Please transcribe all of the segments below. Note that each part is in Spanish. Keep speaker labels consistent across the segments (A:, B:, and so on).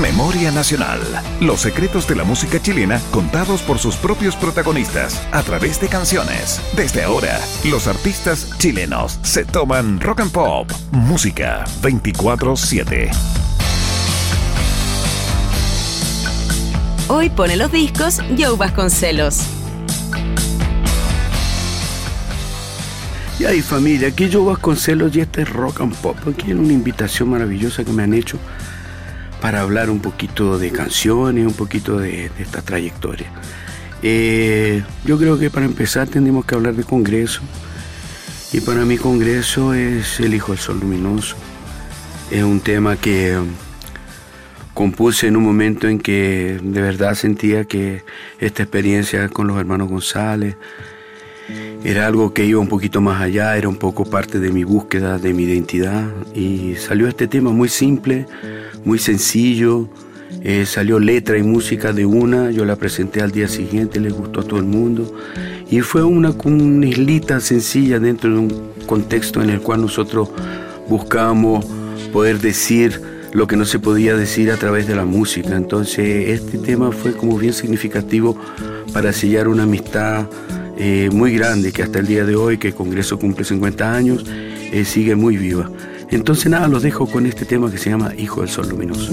A: Memoria Nacional. Los secretos de la música chilena contados por sus propios protagonistas a través de canciones. Desde ahora, los artistas chilenos se toman rock and pop. Música 24-7.
B: Hoy pone los discos Joe Vasconcelos.
C: Y ahí familia, aquí Joe Vasconcelos y este es Rock and Pop. Aquí en una invitación maravillosa que me han hecho para hablar un poquito de canciones, un poquito de, esta trayectoria. Eh, yo creo que para empezar tendríamos que hablar de Congreso. Y para mí Congreso es El Hijo del Sol Luminoso. Es un tema que compuse en un momento en que de verdad sentía que esta experiencia con los hermanos González era algo que iba un poquito más allá, era un poco parte de mi búsqueda, de mi identidad. Y salió este tema muy simple, muy sencillo. Eh, salió letra y música de una, yo la presenté al día siguiente, le gustó a todo el mundo. Y fue una, una islita sencilla dentro de un contexto en el cual nosotros buscábamos poder decir lo que no se podía decir a través de la música. Entonces este tema fue como bien significativo para sellar una amistad eh, muy grande que hasta el día de hoy, que el Congreso cumple 50 años, eh, sigue muy viva. Entonces nada, los dejo con este tema que se llama Hijo del Sol Luminoso.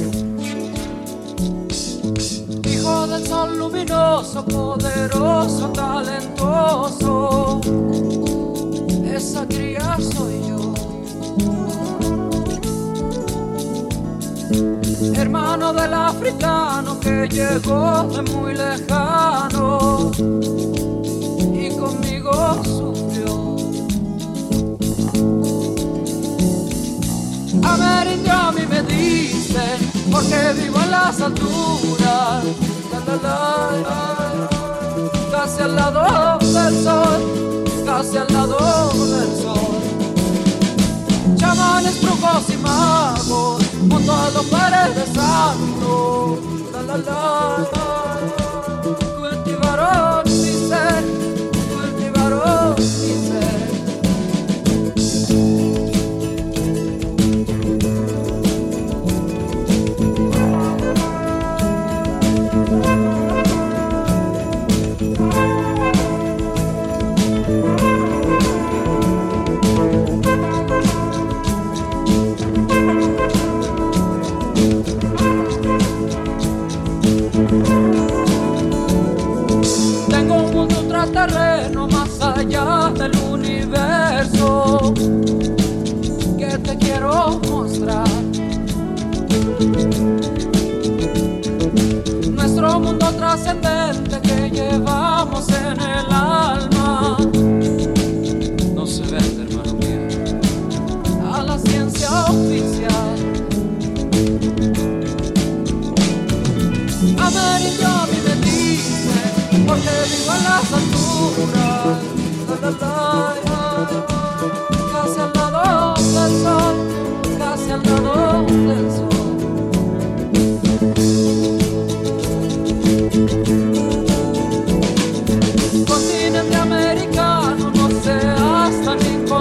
D: Hijo del Sol Luminoso, poderoso, talentoso, esa cría soy yo. Hermano del africano que llegó de muy lejano conmigo sufrió. Amerindio a mí me dicen, porque vivo en las alturas, casi al lado del sol, casi al lado del sol. Chamanes, brujos y magos, junto a los paredes santos, la la la, cultivaron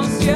C: renunciar.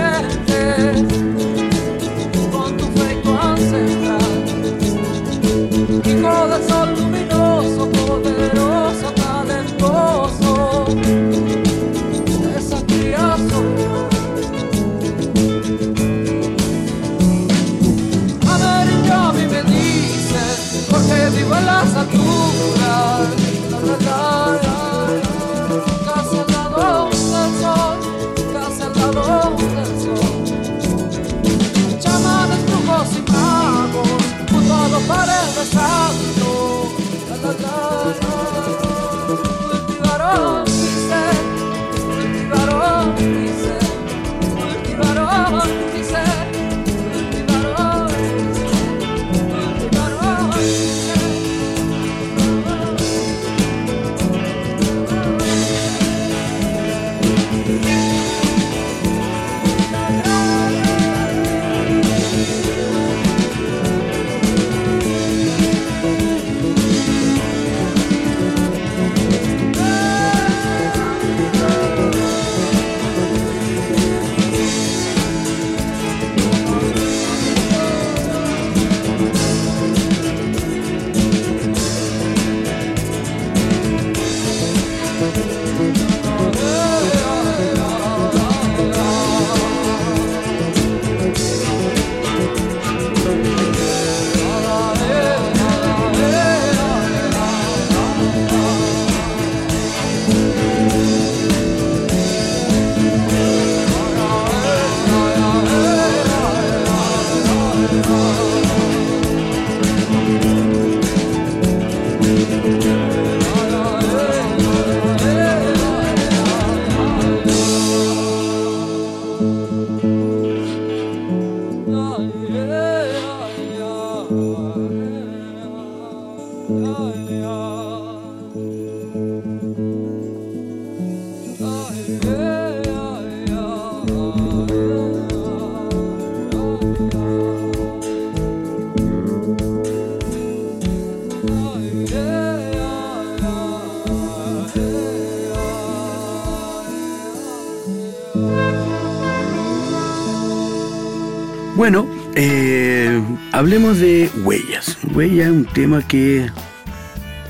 C: De Huellas. Huellas un tema que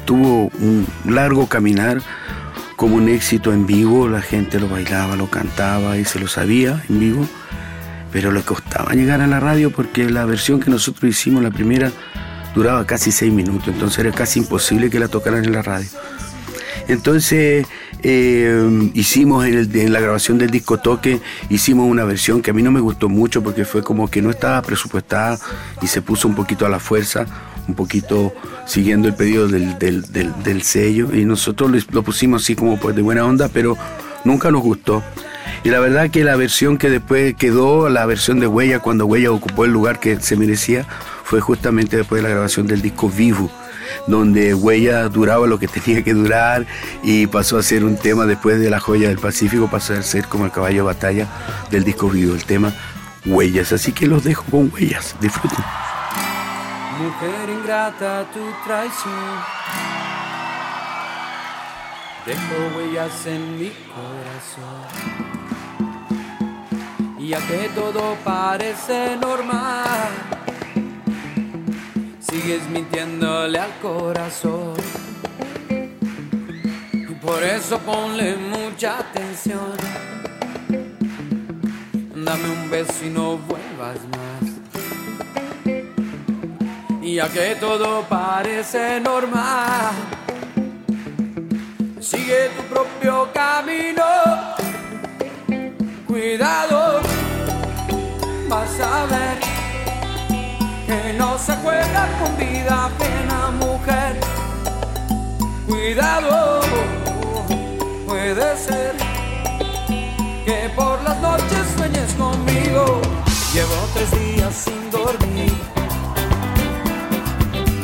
C: tuvo un largo caminar como un éxito en vivo, la gente lo bailaba, lo cantaba y se lo sabía en vivo, pero le costaba llegar a la radio porque la versión que nosotros hicimos, la primera, duraba casi seis minutos, entonces era casi imposible que la tocaran en la radio. Entonces eh, hicimos en, la grabación del disco Toque, hicimos una versión que a mí no me gustó mucho porque fue como que no estaba presupuestada y se puso un poquito a la fuerza, un poquito siguiendo el pedido del, sello y nosotros lo pusimos así como pues de buena onda, pero nunca nos gustó. Y la verdad que la versión que después quedó, la versión de Huella, cuando Huella ocupó el lugar que se merecía, fue justamente después de la grabación del disco Vivo donde Huella duraba lo que tenía que durar y pasó a ser un tema después de La Joya del Pacífico, pasó a ser como el caballo de batalla del disco vivo, el tema Huellas. Así que los dejo con Huellas, disfruten.
D: Mujer ingrata, tu traición dejó huellas en mi corazón. Y ya que todo parece normal sigues mintiéndole al corazón. Y por eso ponle mucha atención. Dame un beso y no vuelvas más. Y ya que todo parece normal, sigue tu propio camino. Cuidado, vas a ver que no se juega con vida ajena, mujer. Cuidado, puede ser que por las noches sueñes conmigo. Llevo tres días sin dormir,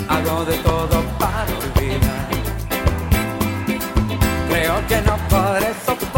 D: hago de todo para olvidar. Creo que no podré soportar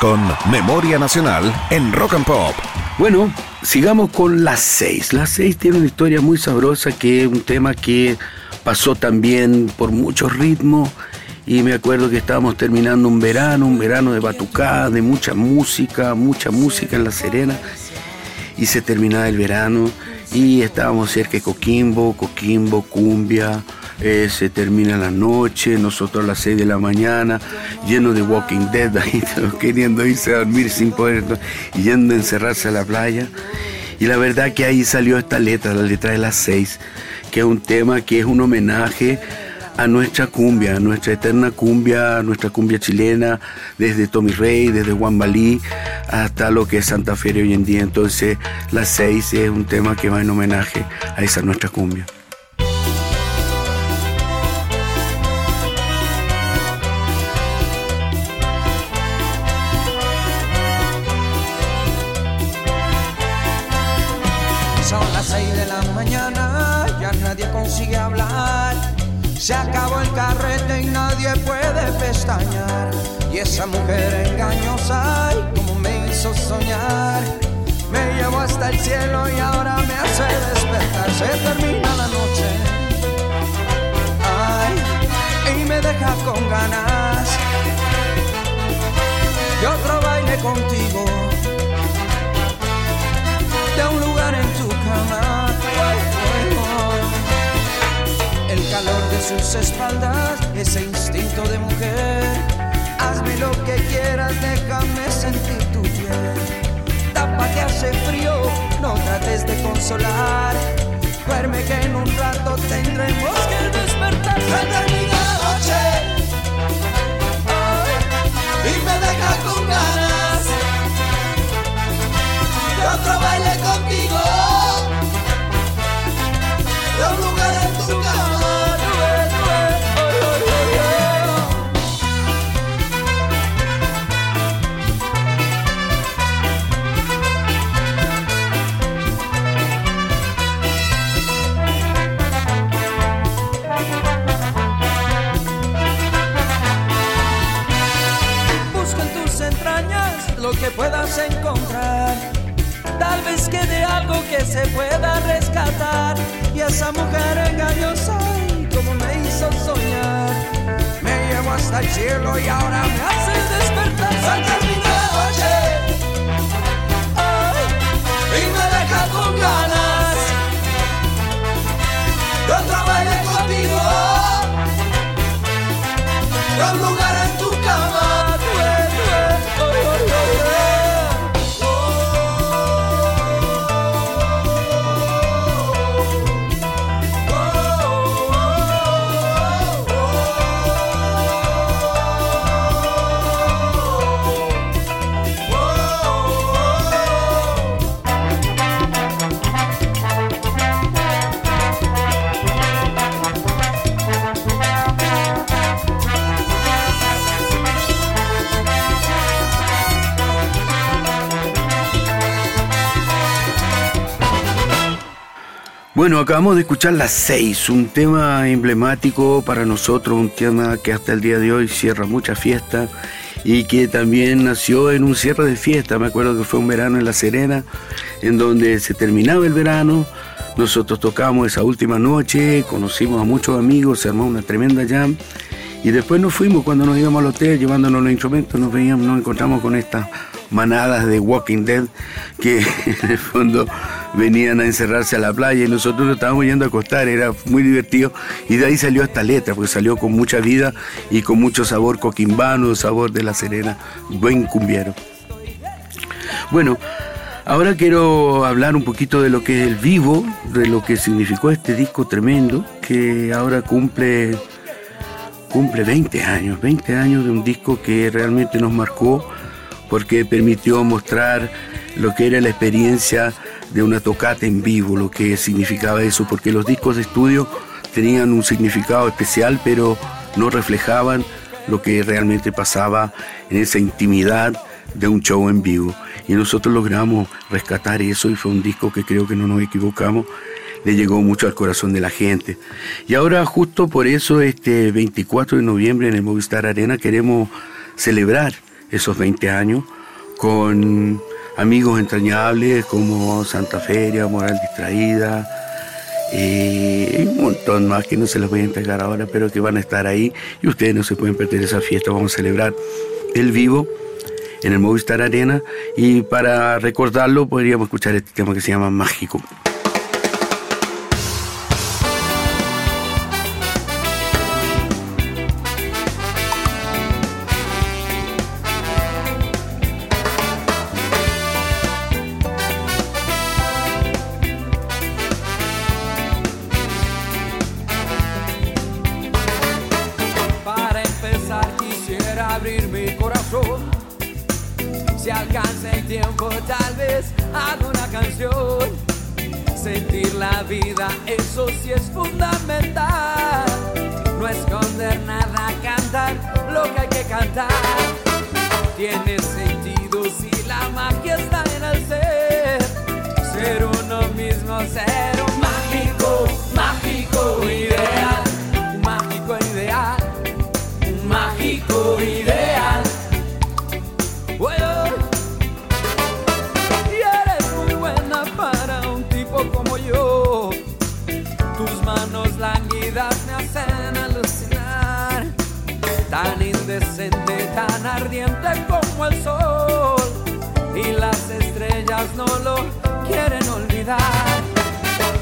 D: Con
A: Memoria Nacional en Rock and Pop.
C: Bueno, sigamos con las seis. Las seis tiene una historia muy sabrosa que es un tema que pasó también por muchos ritmos y me acuerdo que estábamos terminando un verano, un verano de batucada, de mucha música, mucha música en La Serena y se terminaba el verano y estábamos cerca de Coquimbo, Coquimbo, Cumbia, eh, se termina la noche, nosotros a las 6 de la mañana, lleno de Walking Dead, ahí queriendo irse a dormir sin poder, yendo a encerrarse a la playa. Y la verdad que ahí salió esta letra, la letra de las 6, que es un tema que es un homenaje a nuestra cumbia, a nuestra eterna cumbia, a nuestra cumbia chilena, desde Tommy Rey, desde Juan Balí, hasta lo que es Santa Fe hoy en día. Entonces, las seis es un tema que va en homenaje a esa nuestra cumbia.
E: Y esa mujer engañosa, como me hizo soñar. Me llevó hasta el cielo y ahora me sus espaldas, ese instinto de mujer. Hazme lo que quieras, déjame sentir tu piel. Tapa que hace frío, no trates de consolar. Duerme que en un rato tendremos que despertar. La noche y me deja con ganas de otro baile contigo, que se pueda rescatar. Y esa mujer engañosa, como me hizo soñar. Me llevó hasta el cielo y ahora me hace despertar. La noche.
C: Bueno, acabamos de escuchar las seis, un tema emblemático para nosotros, un tema que hasta el día de hoy cierra muchas fiestas y que también nació en un cierre de fiesta. Me acuerdo que fue un verano en La Serena, en donde se terminaba el verano, nosotros tocamos esa última noche, conocimos a muchos amigos, se armó una tremenda jam y después nos fuimos cuando nos íbamos al hotel llevándonos los instrumentos, nos veíamos, nos encontramos con estas manadas de Walking Dead que en el fondo venían a encerrarse a la playa y nosotros nos estábamos yendo a acostar, era muy divertido y de ahí salió esta letra, porque salió con mucha vida y con mucho sabor coquimbano, sabor de la Serena, buen cumbiero. Bueno, ahora quiero hablar un poquito de lo que es el vivo, de lo que significó este disco tremendo, que ahora cumple, cumple 20 años, 20 años de un disco que realmente nos marcó porque permitió mostrar lo que era la experiencia de una tocata en vivo, lo que significaba eso, porque los discos de estudio tenían un significado especial, pero no reflejaban lo que realmente pasaba en esa intimidad de un show en vivo. Y nosotros logramos rescatar eso y fue un disco que creo que no nos equivocamos, le llegó mucho al corazón de la gente. Y ahora justo por eso este 24 de noviembre en el Movistar Arena queremos celebrar esos 20 años con amigos entrañables como Santa Feria, Moral Distraída, y un montón más que no se los voy a entregar ahora, pero que van a estar ahí y ustedes no se pueden perder esa fiesta. Vamos a celebrar el vivo en el Movistar Arena y para recordarlo podríamos escuchar este tema que se llama Mágico.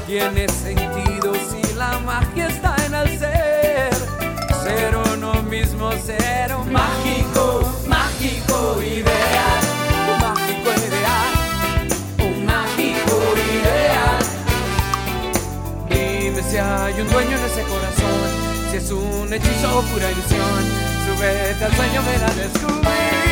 D: Tiene sentido si la magia está en el ser. Ser uno mismo, ser un mágico, mágico ideal. Un mágico ideal. Un mágico ideal. Dime si hay un dueño en ese corazón. Si es un hechizo o pura ilusión. Súbete al sueño, a descubrir.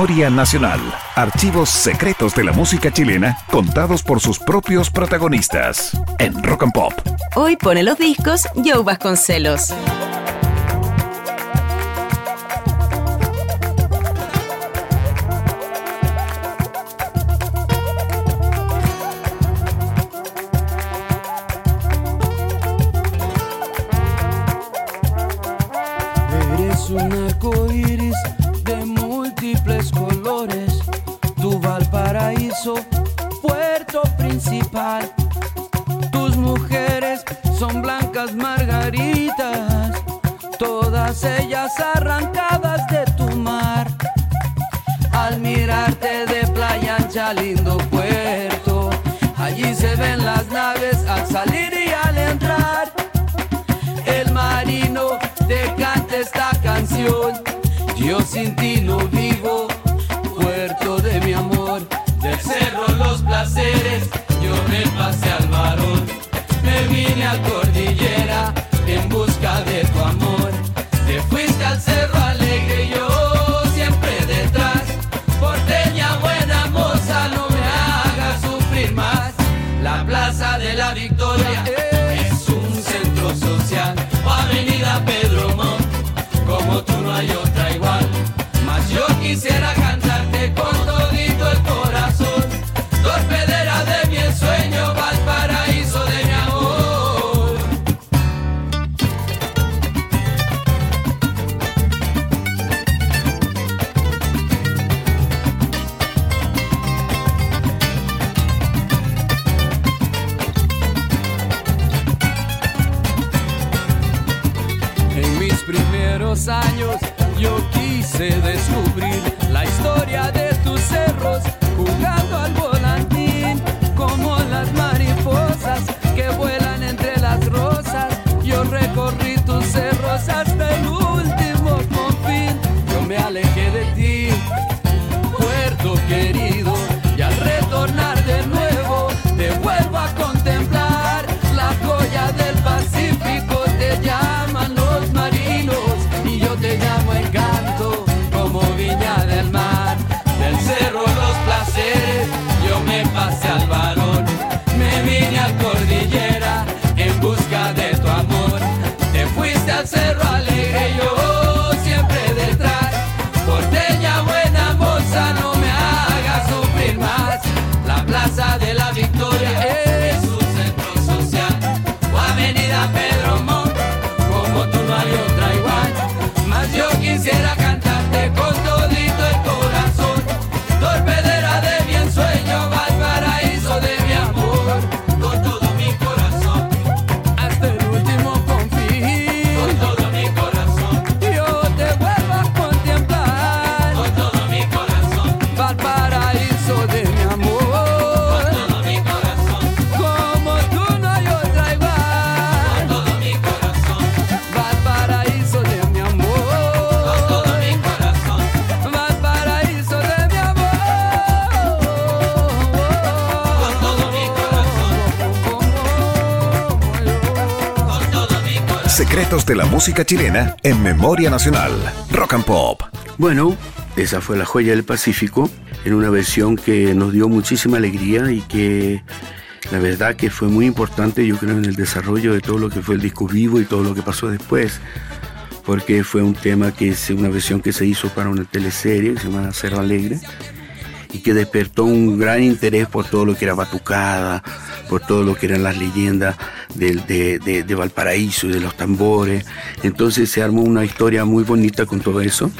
A: Memoria Nacional. Archivos secretos de la música chilena contados por sus propios protagonistas. En Rock and Pop.
B: Hoy pone los discos Joe Vasconcelos.
A: Música chilena en Memoria Nacional. Rock and Pop.
C: Bueno, esa fue La Joya del Pacífico, en una versión que nos dio muchísima alegría y que la verdad que fue muy importante, yo creo, en el desarrollo de todo lo que fue el disco vivo y todo lo que pasó después, porque fue un tema que es una versión que se hizo para una teleserie que se llama Cerro Alegre y que despertó un gran interés por todo lo que era batucada, por todo lo que eran las leyendas de, de- de Valparaíso y de los tambores. Entonces se armó una historia muy bonita con todo eso.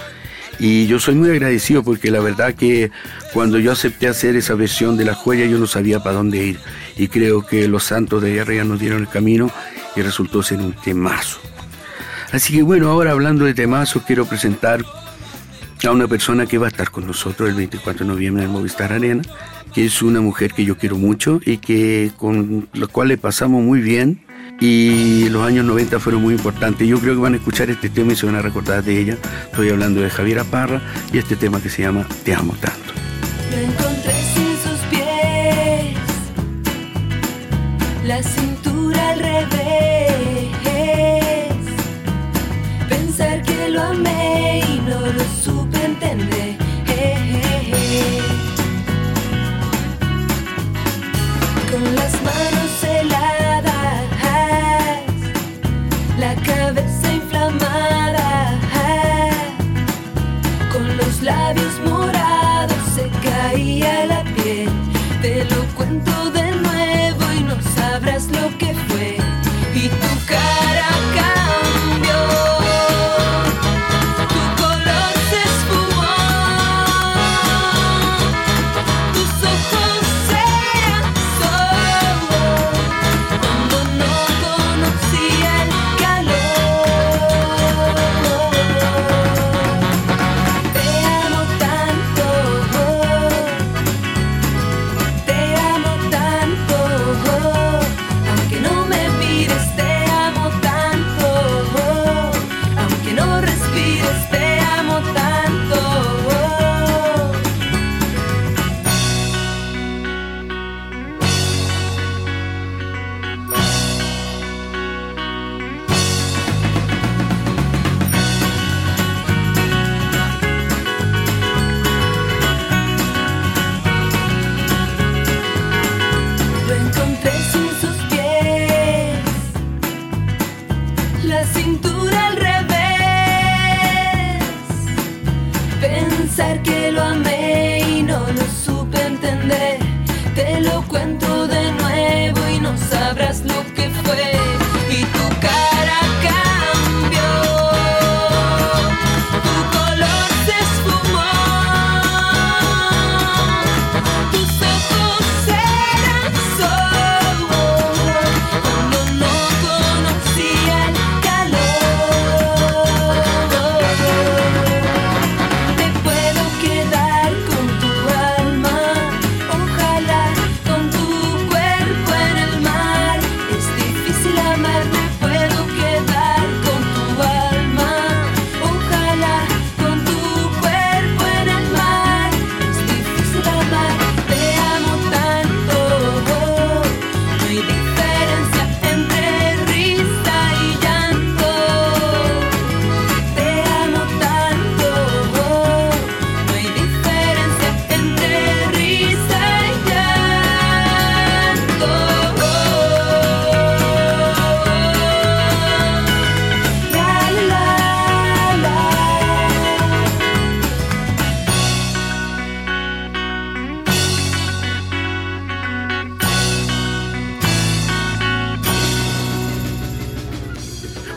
C: Y yo soy muy agradecido porque la verdad que cuando yo acepté hacer esa versión de la joya yo no sabía para dónde ir. Y creo que los santos de arriba nos dieron el camino y resultó ser un temazo. Así que bueno, ahora hablando de temazos, quiero presentar a una persona que va a estar con nosotros el 24 de noviembre en Movistar Arena, que es una mujer que yo quiero mucho y que con la cual le pasamos muy bien y los años 90 fueron muy importantes. Yo creo que van a escuchar este tema y se van a recordar de ella. Estoy hablando de Javiera Parra y este tema que se llama Te amo tanto.
F: Me encontré sin sus pies, la cintura al revés. Pensar que lo amé y no lo supe.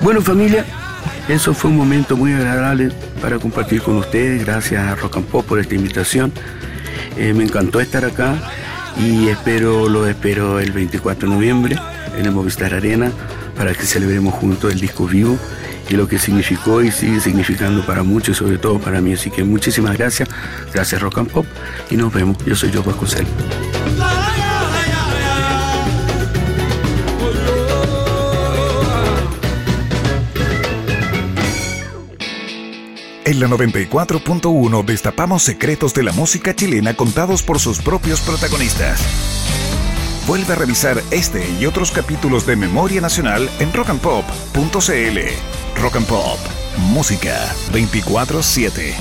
C: Bueno familia, eso fue un momento muy agradable para compartir con ustedes. Gracias a Rock and Pop por esta invitación. Eh, me encantó estar acá y espero, lo espero el 24 de noviembre en el Movistar Arena para que celebremos juntos el disco vivo y lo que significó y sigue significando para muchos, sobre todo para mí. Así que muchísimas gracias, gracias Rock and Pop y nos vemos. Yo soy Joe Vasconcelos.
A: En la 94.1 destapamos secretos de la música chilena contados por sus propios protagonistas. Vuelve a revisar este y otros capítulos de Memoria Nacional en rockandpop.cl. Rock and Pop, música 24/7.